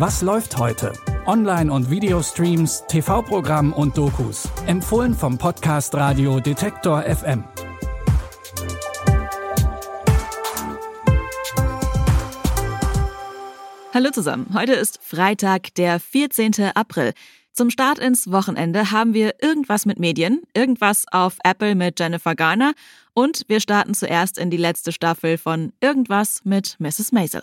Was läuft heute? Online- und Videostreams, TV-Programm und Dokus. Empfohlen vom Podcast Radio Detektor FM. Hallo zusammen. Heute ist Freitag, der 14. April. Zum Start ins Wochenende haben wir irgendwas mit Medien, irgendwas auf Apple mit Jennifer Garner und wir starten zuerst in die letzte Staffel von Irgendwas mit Mrs. Maisel.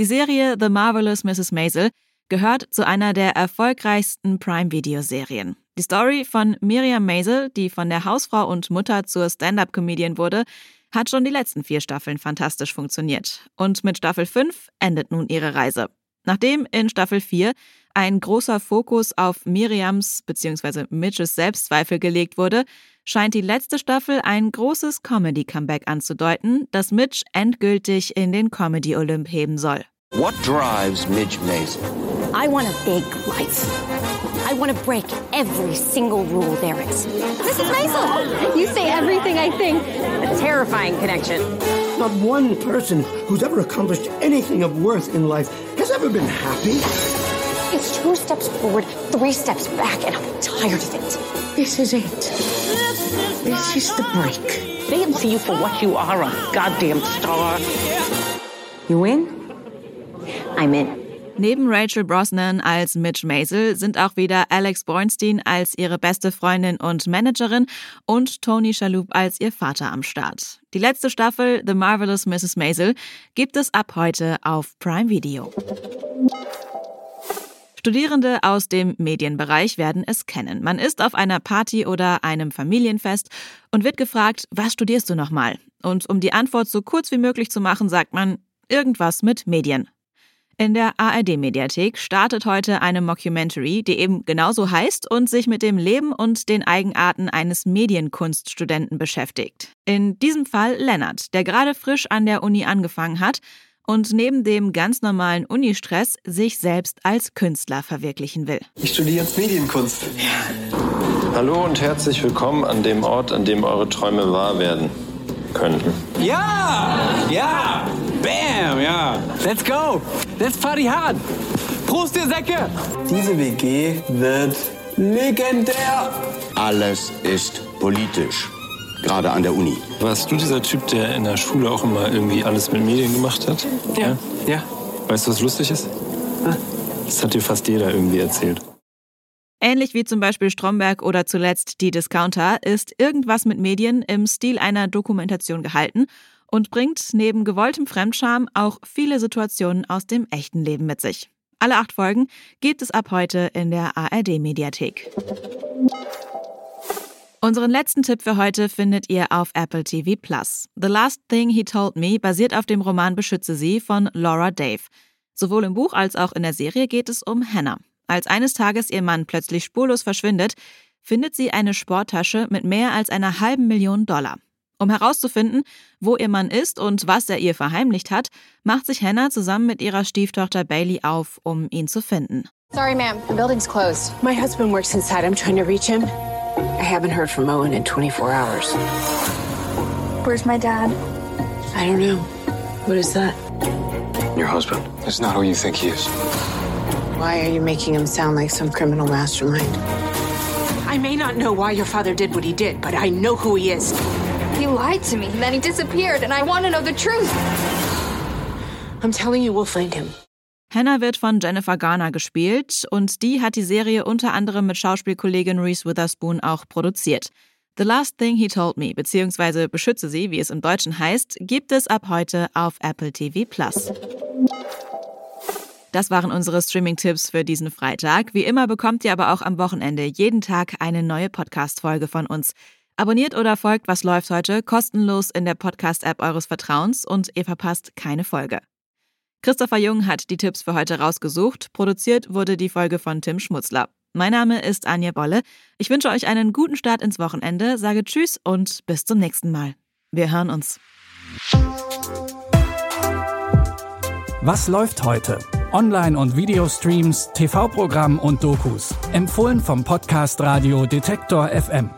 Die Serie The Marvelous Mrs. Maisel gehört zu einer der erfolgreichsten Prime-Video-Serien. Die Story von Miriam Maisel, die von der Hausfrau und Mutter zur Stand-up-Comedian wurde, hat schon die letzten vier Staffeln fantastisch funktioniert. Und mit Staffel 5 endet nun ihre Reise. Nachdem in Staffel 4 ein großer Fokus auf Miriams bzw. Mitches Selbstzweifel gelegt wurde, scheint die letzte Staffel ein großes Comedy-Comeback anzudeuten, das Mitch endgültig in den Comedy-Olymp heben soll. What drives Midge Mason? I want a big life. I want to break every single rule there is. Mrs. Maisel, you say everything I think. A terrifying connection. Not one person who's ever accomplished anything of worth in life has ever been happy. It's two steps forward, three steps back, and I'm tired of it. This is it. This is the break. They didn't see you for what you are, a goddamn star. You win? I'm in. Neben Rachel Brosnan als Mitch Maisel sind auch wieder Alex Bornstein als ihre beste Freundin und Managerin und Tony Shalhoub als ihr Vater am Start. Die letzte Staffel The Marvelous Mrs. Maisel gibt es ab heute auf Prime Video. Studierende aus dem Medienbereich werden es kennen. Man ist auf einer Party oder einem Familienfest und wird gefragt, was studierst du nochmal? Und um die Antwort so kurz wie möglich zu machen, sagt man irgendwas mit Medien. In der ARD-Mediathek startet heute eine Mockumentary, die eben genauso heißt und sich mit dem Leben und den Eigenarten eines Medienkunststudenten beschäftigt. In diesem Fall Lennart, der gerade frisch an der Uni angefangen hat und neben dem ganz normalen Unistress sich selbst als Künstler verwirklichen will. Ich studiere jetzt Medienkunst. Hallo und herzlich willkommen an dem Ort, an dem eure Träume wahr werden könnten. Ja! Ja! Bam! Ja! Let's go! Let's party hard! Prost, ihr Säcke! Diese WG wird legendär! Alles ist politisch. Gerade an der Uni. Warst du dieser Typ, der in der Schule auch immer irgendwie alles mit Medien gemacht hat? Ja. Ja. Weißt du, was lustig ist? Das hat dir fast jeder irgendwie erzählt. Ähnlich wie zum Beispiel Stromberg oder zuletzt die Discounter ist irgendwas mit Medien im Stil einer Dokumentation gehalten und bringt neben gewolltem Fremdscham auch viele Situationen aus dem echten Leben mit sich. Alle acht Folgen gibt es ab heute in der ARD-Mediathek. Unseren letzten Tipp für heute findet ihr auf Apple TV Plus. The Last Thing He Told Me basiert auf dem Roman Beschütze Sie von Laura Dave. Sowohl im Buch als auch in der Serie geht es um Hannah. Als eines Tages ihr Mann plötzlich spurlos verschwindet, findet sie eine Sporttasche mit mehr als einer halben Million Dollar. Um herauszufinden, wo ihr Mann ist und was er ihr verheimlicht hat, macht sich Hannah zusammen mit ihrer Stieftochter Bailey auf, um ihn zu finden. Sorry, ma'am. The building's closed. My husband works inside. I'm trying to reach him. I haven't heard from Owen in 24 hours. Where's my dad? I don't know. What is that? Your husband is not who you think he is. Why are you making him sound like some criminal mastermind? I may not know why your father did what he did, but I know who he is. He lied to me, and then he disappeared, and I want to know the truth. I'm telling you, we'll find him. Hannah wird von Jennifer Garner gespielt und die hat die Serie unter anderem mit Schauspielkollegin Reese Witherspoon auch produziert. The Last Thing He Told Me bzw. Beschütze Sie, wie es im Deutschen heißt, gibt es ab heute auf Apple TV Plus. Das waren unsere Streaming-Tipps für diesen Freitag. Wie immer bekommt ihr aber auch am Wochenende jeden Tag eine neue Podcast-Folge von uns. Abonniert oder folgt Was läuft heute kostenlos in der Podcast-App eures Vertrauens und ihr verpasst keine Folge. Christopher Jung hat die Tipps für heute rausgesucht. Produziert wurde die Folge von Tim Schmutzler. Mein Name ist Anja Bolle. Ich wünsche euch einen guten Start ins Wochenende, sage Tschüss und bis zum nächsten Mal. Wir hören uns. Was läuft heute? Online- und Videostreams, TV-Programm und Dokus. Empfohlen vom Podcast Radio Detektor FM.